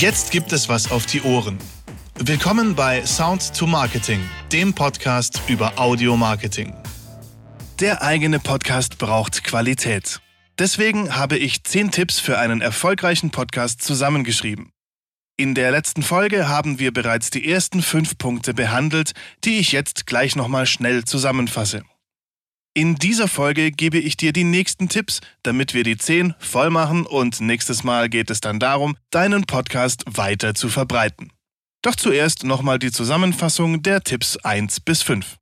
Jetzt gibt es was auf die Ohren. Willkommen bei Sound to Marketing, dem Podcast über Audio Marketing. Der eigene Podcast braucht Qualität. Deswegen habe ich 10 Tipps für einen erfolgreichen Podcast zusammengeschrieben. In der letzten Folge haben wir bereits die ersten fünf Punkte behandelt, die ich jetzt gleich nochmal schnell zusammenfasse. In dieser Folge gebe ich dir die nächsten Tipps, damit wir die 10 voll machen und nächstes Mal geht es dann darum, deinen Podcast weiter zu verbreiten. Doch zuerst nochmal die Zusammenfassung der Tipps 1 bis 5.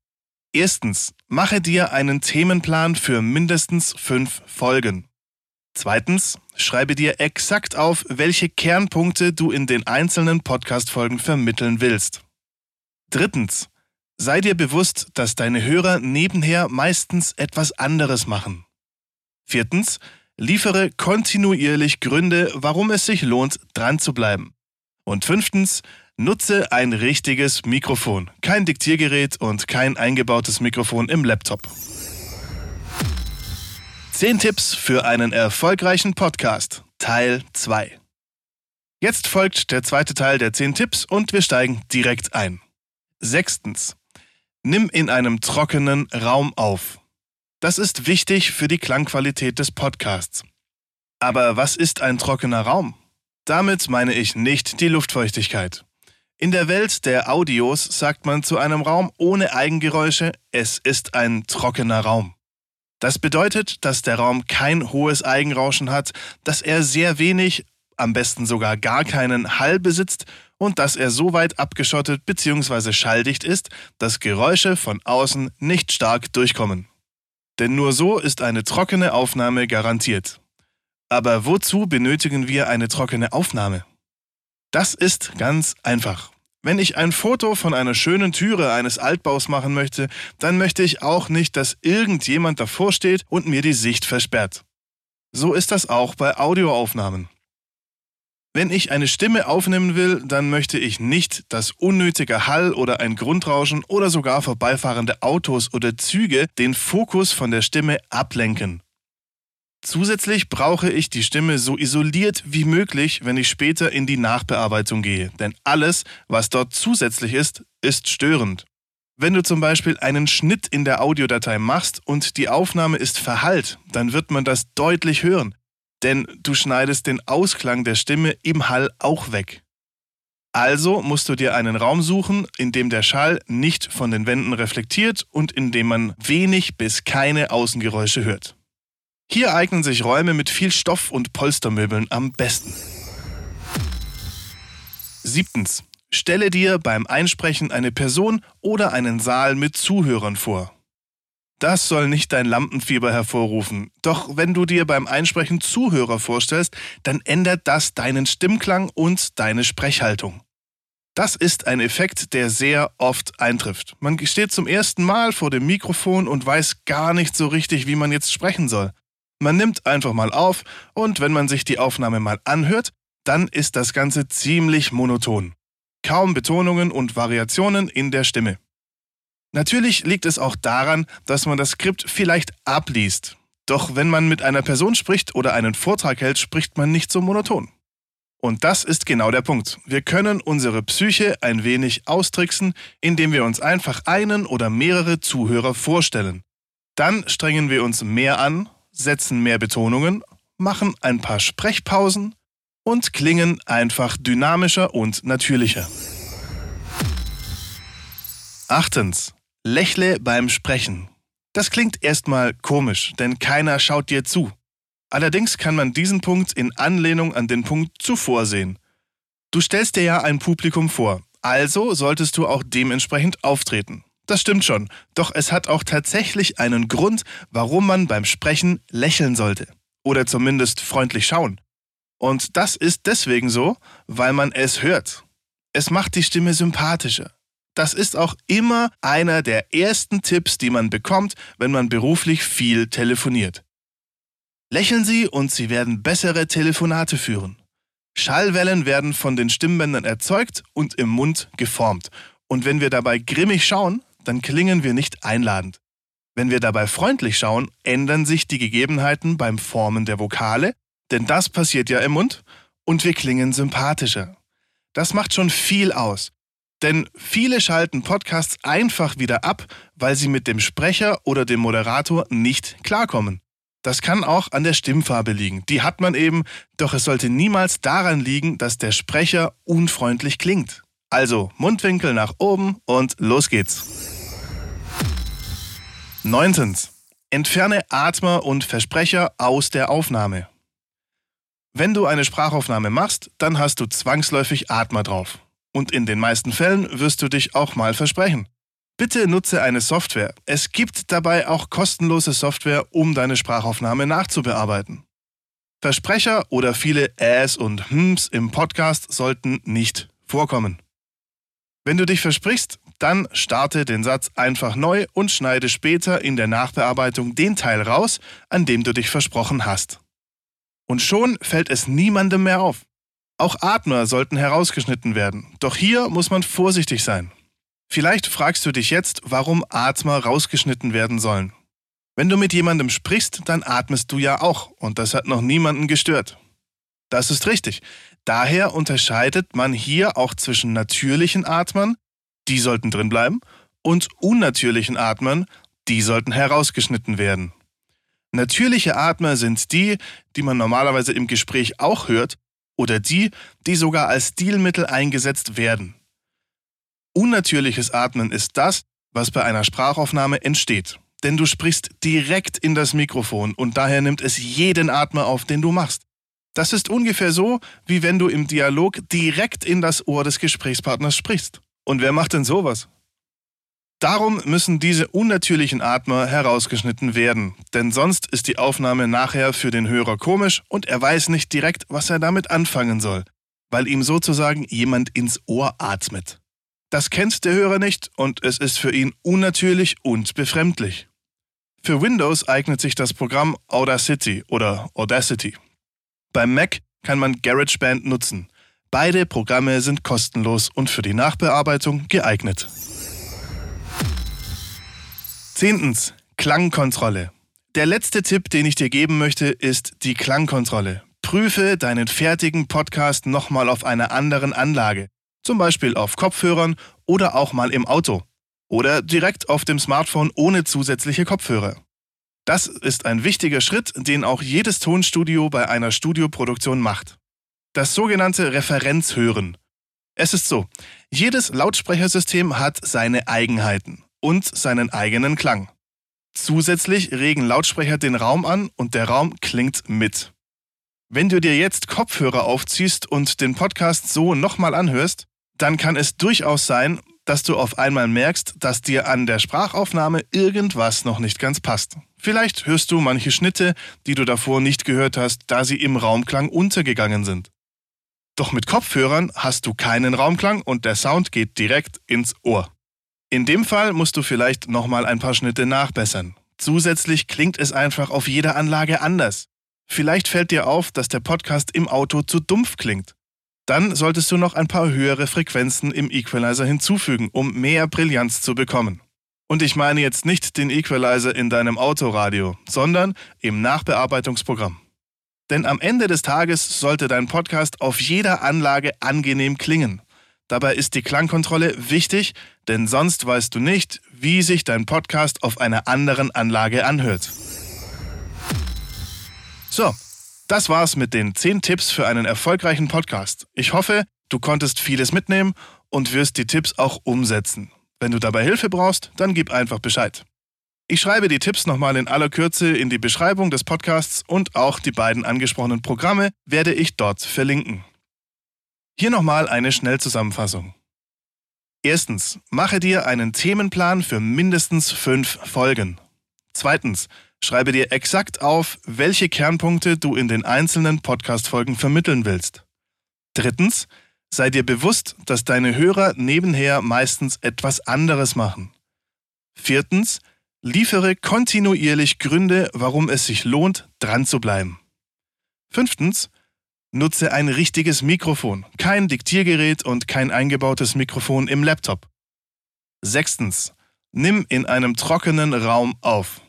Erstens, mache dir einen Themenplan für mindestens 5 Folgen. Zweitens, schreibe dir exakt auf, welche Kernpunkte du in den einzelnen Podcast-Folgen vermitteln willst. Drittens, Sei dir bewusst, dass deine Hörer nebenher meistens etwas anderes machen. Viertens, liefere kontinuierlich Gründe, warum es sich lohnt, dran zu bleiben. Und fünftens, nutze ein richtiges Mikrofon, kein Diktiergerät und kein eingebautes Mikrofon im Laptop. 10 Tipps für einen erfolgreichen Podcast, Teil 2. Jetzt folgt der zweite Teil der 10 Tipps und wir steigen direkt ein. Sechstens. Nimm in einem trockenen Raum auf. Das ist wichtig für die Klangqualität des Podcasts. Aber was ist ein trockener Raum? Damit meine ich nicht die Luftfeuchtigkeit. In der Welt der Audios sagt man zu einem Raum ohne Eigengeräusche, es ist ein trockener Raum. Das bedeutet, dass der Raum kein hohes Eigenrauschen hat, dass er sehr wenig, am besten sogar gar keinen Hall besitzt und dass er so weit abgeschottet bzw. schalldicht ist, dass Geräusche von außen nicht stark durchkommen. Denn nur so ist eine trockene Aufnahme garantiert. Aber wozu benötigen wir eine trockene Aufnahme? Das ist ganz einfach. Wenn ich ein Foto von einer schönen Türe eines Altbaus machen möchte, dann möchte ich auch nicht, dass irgendjemand davor steht und mir die Sicht versperrt. So ist das auch bei Audioaufnahmen. Wenn ich eine Stimme aufnehmen will, dann möchte ich nicht, dass unnötiger Hall oder ein Grundrauschen oder sogar vorbeifahrende Autos oder Züge den Fokus von der Stimme ablenken. Zusätzlich brauche ich die Stimme so isoliert wie möglich, wenn ich später in die Nachbearbeitung gehe, denn alles, was dort zusätzlich ist, ist störend. Wenn du zum Beispiel einen Schnitt in der Audiodatei machst und die Aufnahme ist verhallt, dann wird man das deutlich hören denn du schneidest den Ausklang der Stimme im Hall auch weg. Also musst du dir einen Raum suchen, in dem der Schall nicht von den Wänden reflektiert und in dem man wenig bis keine Außengeräusche hört. Hier eignen sich Räume mit viel Stoff und Polstermöbeln am besten. Siebtens. Stelle dir beim Einsprechen eine Person oder einen Saal mit Zuhörern vor. Das soll nicht dein Lampenfieber hervorrufen. Doch wenn du dir beim Einsprechen Zuhörer vorstellst, dann ändert das deinen Stimmklang und deine Sprechhaltung. Das ist ein Effekt, der sehr oft eintrifft. Man steht zum ersten Mal vor dem Mikrofon und weiß gar nicht so richtig, wie man jetzt sprechen soll. Man nimmt einfach mal auf und wenn man sich die Aufnahme mal anhört, dann ist das Ganze ziemlich monoton. Kaum Betonungen und Variationen in der Stimme. Natürlich liegt es auch daran, dass man das Skript vielleicht abliest. Doch wenn man mit einer Person spricht oder einen Vortrag hält, spricht man nicht so monoton. Und das ist genau der Punkt. Wir können unsere Psyche ein wenig austricksen, indem wir uns einfach einen oder mehrere Zuhörer vorstellen. Dann strengen wir uns mehr an, setzen mehr Betonungen, machen ein paar Sprechpausen und klingen einfach dynamischer und natürlicher. Achtens. Lächle beim Sprechen. Das klingt erstmal komisch, denn keiner schaut dir zu. Allerdings kann man diesen Punkt in Anlehnung an den Punkt zuvor sehen. Du stellst dir ja ein Publikum vor, also solltest du auch dementsprechend auftreten. Das stimmt schon, doch es hat auch tatsächlich einen Grund, warum man beim Sprechen lächeln sollte. Oder zumindest freundlich schauen. Und das ist deswegen so, weil man es hört. Es macht die Stimme sympathischer. Das ist auch immer einer der ersten Tipps, die man bekommt, wenn man beruflich viel telefoniert. Lächeln Sie und Sie werden bessere Telefonate führen. Schallwellen werden von den Stimmbändern erzeugt und im Mund geformt. Und wenn wir dabei grimmig schauen, dann klingen wir nicht einladend. Wenn wir dabei freundlich schauen, ändern sich die Gegebenheiten beim Formen der Vokale, denn das passiert ja im Mund, und wir klingen sympathischer. Das macht schon viel aus. Denn viele schalten Podcasts einfach wieder ab, weil sie mit dem Sprecher oder dem Moderator nicht klarkommen. Das kann auch an der Stimmfarbe liegen. Die hat man eben, doch es sollte niemals daran liegen, dass der Sprecher unfreundlich klingt. Also Mundwinkel nach oben und los geht's. Neuntens. Entferne Atmer und Versprecher aus der Aufnahme. Wenn du eine Sprachaufnahme machst, dann hast du zwangsläufig Atmer drauf. Und in den meisten Fällen wirst du dich auch mal versprechen. Bitte nutze eine Software. Es gibt dabei auch kostenlose Software, um deine Sprachaufnahme nachzubearbeiten. Versprecher oder viele Äs und Hms im Podcast sollten nicht vorkommen. Wenn du dich versprichst, dann starte den Satz einfach neu und schneide später in der Nachbearbeitung den Teil raus, an dem du dich versprochen hast. Und schon fällt es niemandem mehr auf. Auch Atmer sollten herausgeschnitten werden, doch hier muss man vorsichtig sein. Vielleicht fragst du dich jetzt, warum Atmer rausgeschnitten werden sollen. Wenn du mit jemandem sprichst, dann atmest du ja auch und das hat noch niemanden gestört. Das ist richtig. Daher unterscheidet man hier auch zwischen natürlichen Atmern, die sollten drin bleiben, und unnatürlichen Atmern, die sollten herausgeschnitten werden. Natürliche Atmer sind die, die man normalerweise im Gespräch auch hört, oder die, die sogar als Stilmittel eingesetzt werden. Unnatürliches Atmen ist das, was bei einer Sprachaufnahme entsteht. Denn du sprichst direkt in das Mikrofon und daher nimmt es jeden Atmer auf, den du machst. Das ist ungefähr so, wie wenn du im Dialog direkt in das Ohr des Gesprächspartners sprichst. Und wer macht denn sowas? Darum müssen diese unnatürlichen Atmer herausgeschnitten werden, denn sonst ist die Aufnahme nachher für den Hörer komisch und er weiß nicht direkt, was er damit anfangen soll, weil ihm sozusagen jemand ins Ohr atmet. Das kennt der Hörer nicht und es ist für ihn unnatürlich und befremdlich. Für Windows eignet sich das Programm Audacity oder Audacity. Beim Mac kann man GarageBand nutzen. Beide Programme sind kostenlos und für die Nachbearbeitung geeignet. Zehntens. Klangkontrolle. Der letzte Tipp, den ich dir geben möchte, ist die Klangkontrolle. Prüfe deinen fertigen Podcast nochmal auf einer anderen Anlage. Zum Beispiel auf Kopfhörern oder auch mal im Auto. Oder direkt auf dem Smartphone ohne zusätzliche Kopfhörer. Das ist ein wichtiger Schritt, den auch jedes Tonstudio bei einer Studioproduktion macht. Das sogenannte Referenzhören. Es ist so, jedes Lautsprechersystem hat seine Eigenheiten und seinen eigenen Klang. Zusätzlich regen Lautsprecher den Raum an und der Raum klingt mit. Wenn du dir jetzt Kopfhörer aufziehst und den Podcast so nochmal anhörst, dann kann es durchaus sein, dass du auf einmal merkst, dass dir an der Sprachaufnahme irgendwas noch nicht ganz passt. Vielleicht hörst du manche Schnitte, die du davor nicht gehört hast, da sie im Raumklang untergegangen sind. Doch mit Kopfhörern hast du keinen Raumklang und der Sound geht direkt ins Ohr. In dem Fall musst du vielleicht nochmal ein paar Schnitte nachbessern. Zusätzlich klingt es einfach auf jeder Anlage anders. Vielleicht fällt dir auf, dass der Podcast im Auto zu dumpf klingt. Dann solltest du noch ein paar höhere Frequenzen im Equalizer hinzufügen, um mehr Brillanz zu bekommen. Und ich meine jetzt nicht den Equalizer in deinem Autoradio, sondern im Nachbearbeitungsprogramm. Denn am Ende des Tages sollte dein Podcast auf jeder Anlage angenehm klingen. Dabei ist die Klangkontrolle wichtig, denn sonst weißt du nicht, wie sich dein Podcast auf einer anderen Anlage anhört. So, das war's mit den 10 Tipps für einen erfolgreichen Podcast. Ich hoffe, du konntest vieles mitnehmen und wirst die Tipps auch umsetzen. Wenn du dabei Hilfe brauchst, dann gib einfach Bescheid. Ich schreibe die Tipps nochmal in aller Kürze in die Beschreibung des Podcasts und auch die beiden angesprochenen Programme werde ich dort verlinken. Hier nochmal eine Schnellzusammenfassung. Erstens, mache dir einen Themenplan für mindestens fünf Folgen. Zweitens, schreibe dir exakt auf, welche Kernpunkte du in den einzelnen Podcast-Folgen vermitteln willst. Drittens, sei dir bewusst, dass deine Hörer nebenher meistens etwas anderes machen. Viertens, liefere kontinuierlich Gründe, warum es sich lohnt, dran zu bleiben. Fünftens, Nutze ein richtiges Mikrofon, kein Diktiergerät und kein eingebautes Mikrofon im Laptop. Sechstens. Nimm in einem trockenen Raum auf.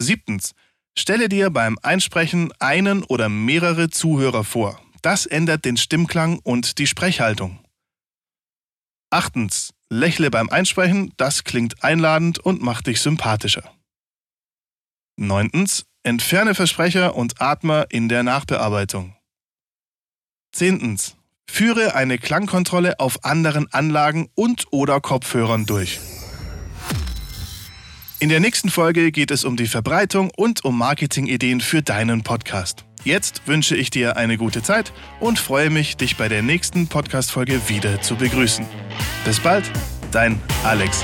Siebtens. Stelle dir beim Einsprechen einen oder mehrere Zuhörer vor. Das ändert den Stimmklang und die Sprechhaltung. Achtens, lächle beim Einsprechen, das klingt einladend und macht dich sympathischer. Neuntens, entferne Versprecher und Atmer in der Nachbearbeitung. Zehntens, führe eine Klangkontrolle auf anderen Anlagen und oder Kopfhörern durch. In der nächsten Folge geht es um die Verbreitung und um Marketingideen für deinen Podcast. Jetzt wünsche ich dir eine gute Zeit und freue mich, dich bei der nächsten Podcast-Folge wieder zu begrüßen. Bis bald, dein Alex.